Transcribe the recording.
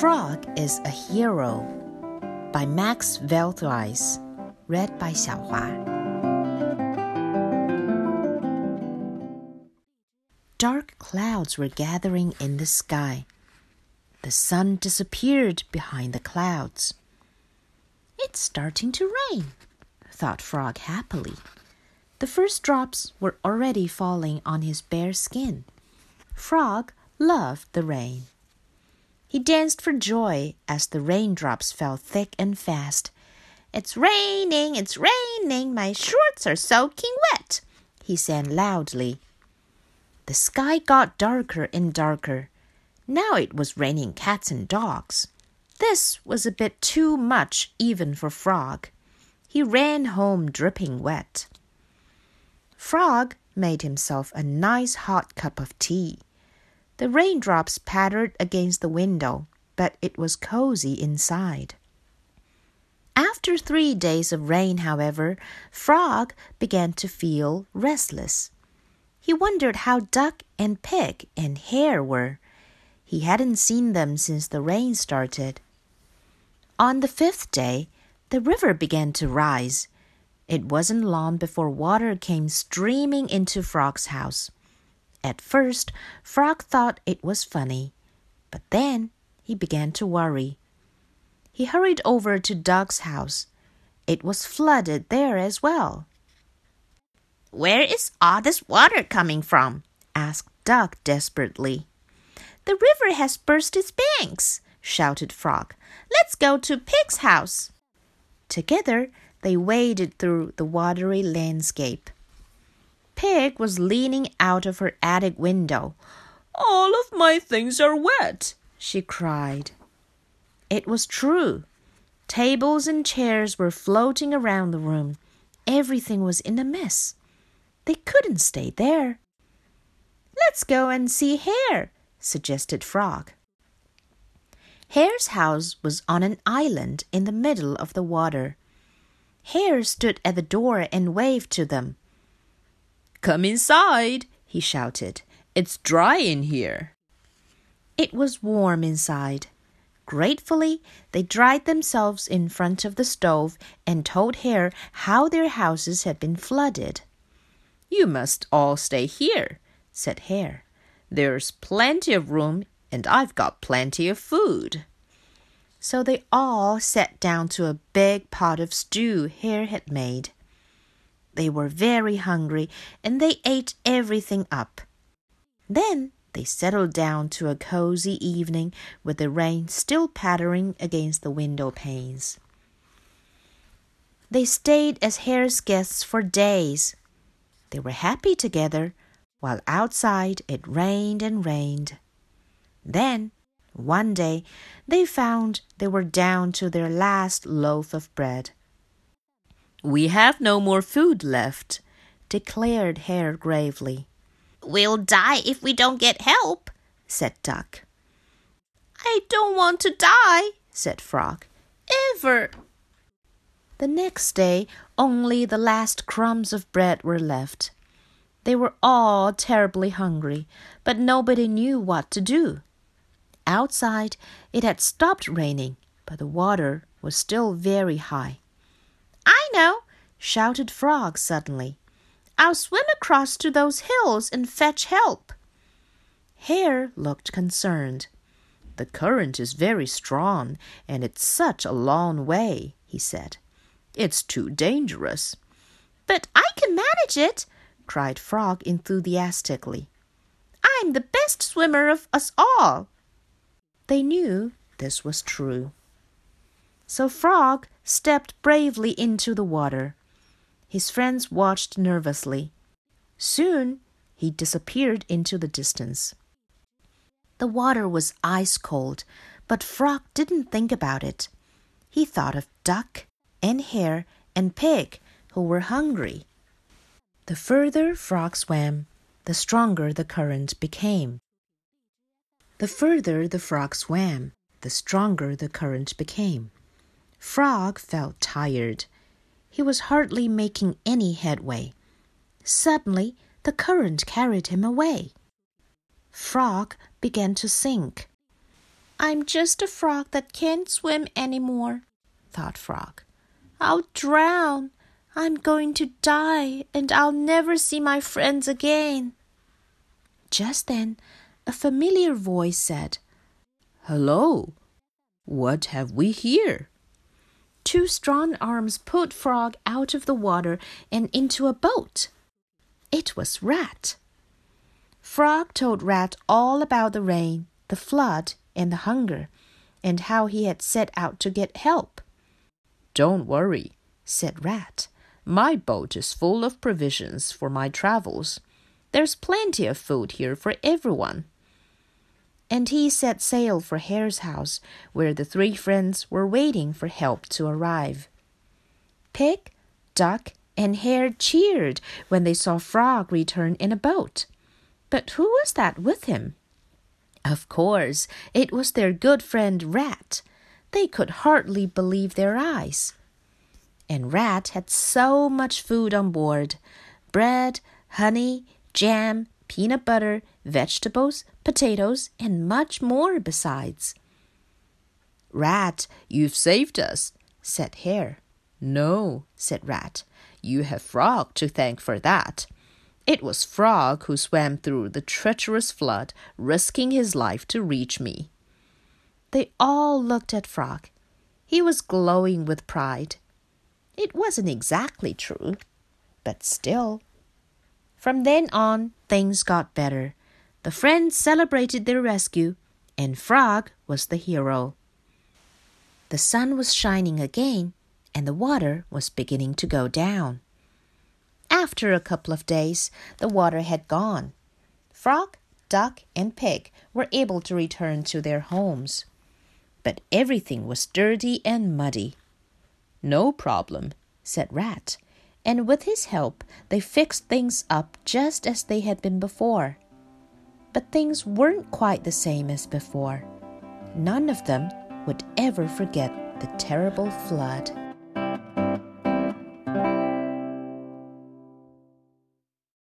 Frog is a Hero by Max Velthuijs, read by Xiaohua. Dark clouds were gathering in the sky. The sun disappeared behind the clouds. It's starting to rain, thought Frog happily. The first drops were already falling on his bare skin. Frog loved the rain. He danced for joy as the raindrops fell thick and fast. It's raining, it's raining, my shorts are soaking wet, he sang loudly. The sky got darker and darker. Now it was raining cats and dogs. This was a bit too much even for Frog. He ran home dripping wet. Frog made himself a nice hot cup of tea. The raindrops pattered against the window, but it was cozy inside. After three days of rain, however, Frog began to feel restless. He wondered how Duck and Pig and Hare were. He hadn't seen them since the rain started. On the fifth day, the river began to rise. It wasn't long before water came streaming into Frog's house. At first, Frog thought it was funny, but then he began to worry. He hurried over to Duck's house. It was flooded there as well. Where is all this water coming from? asked Duck desperately. The river has burst its banks, shouted Frog. Let's go to Pig's house. Together, they waded through the watery landscape. Pig was leaning out of her attic window. All of my things are wet, she cried. It was true. Tables and chairs were floating around the room. Everything was in a mess. They couldn't stay there. Let's go and see Hare, suggested Frog. Hare's house was on an island in the middle of the water. Hare stood at the door and waved to them. Come inside, he shouted. It's dry in here. It was warm inside. Gratefully, they dried themselves in front of the stove and told Hare how their houses had been flooded. You must all stay here, said Hare. There's plenty of room, and I've got plenty of food. So they all sat down to a big pot of stew Hare had made. They were very hungry and they ate everything up. Then they settled down to a cozy evening with the rain still pattering against the window panes. They stayed as Hare's guests for days. They were happy together, while outside it rained and rained. Then, one day, they found they were down to their last loaf of bread. We have no more food left, declared Hare gravely. We'll die if we don't get help, said Duck. I don't want to die, said Frog. Ever. The next day, only the last crumbs of bread were left. They were all terribly hungry, but nobody knew what to do. Outside, it had stopped raining, but the water was still very high. I know, shouted Frog suddenly. I'll swim across to those hills and fetch help. Hare looked concerned. The current is very strong, and it's such a long way, he said. It's too dangerous. But I can manage it, cried Frog enthusiastically. I'm the best swimmer of us all. They knew this was true. So Frog stepped bravely into the water. His friends watched nervously. Soon he disappeared into the distance. The water was ice cold, but Frog didn't think about it. He thought of Duck and Hare and Pig, who were hungry. The further Frog swam, the stronger the current became. The further the frog swam, the stronger the current became. Frog felt tired. He was hardly making any headway. Suddenly, the current carried him away. Frog began to sink. I'm just a frog that can't swim anymore, thought Frog. I'll drown. I'm going to die, and I'll never see my friends again. Just then, a familiar voice said, Hello, what have we here? Two strong arms pulled Frog out of the water and into a boat. It was Rat. Frog told Rat all about the rain, the flood, and the hunger, and how he had set out to get help. Don't worry, said Rat. My boat is full of provisions for my travels. There's plenty of food here for everyone. And he set sail for Hare's house, where the three friends were waiting for help to arrive. Pig, Duck, and Hare cheered when they saw Frog return in a boat. But who was that with him? Of course, it was their good friend Rat. They could hardly believe their eyes. And Rat had so much food on board bread, honey, jam, peanut butter, vegetables, potatoes, and much more besides. Rat, you've saved us, said Hare. No, said Rat. You have Frog to thank for that. It was Frog who swam through the treacherous flood, risking his life to reach me. They all looked at Frog. He was glowing with pride. It wasn't exactly true, but still. From then on, things got better. The friends celebrated their rescue, and Frog was the hero. The sun was shining again, and the water was beginning to go down. After a couple of days, the water had gone. Frog, Duck, and Pig were able to return to their homes. But everything was dirty and muddy. No problem, said Rat, and with his help they fixed things up just as they had been before. But things weren't quite the same as before. None of them would ever forget the terrible flood.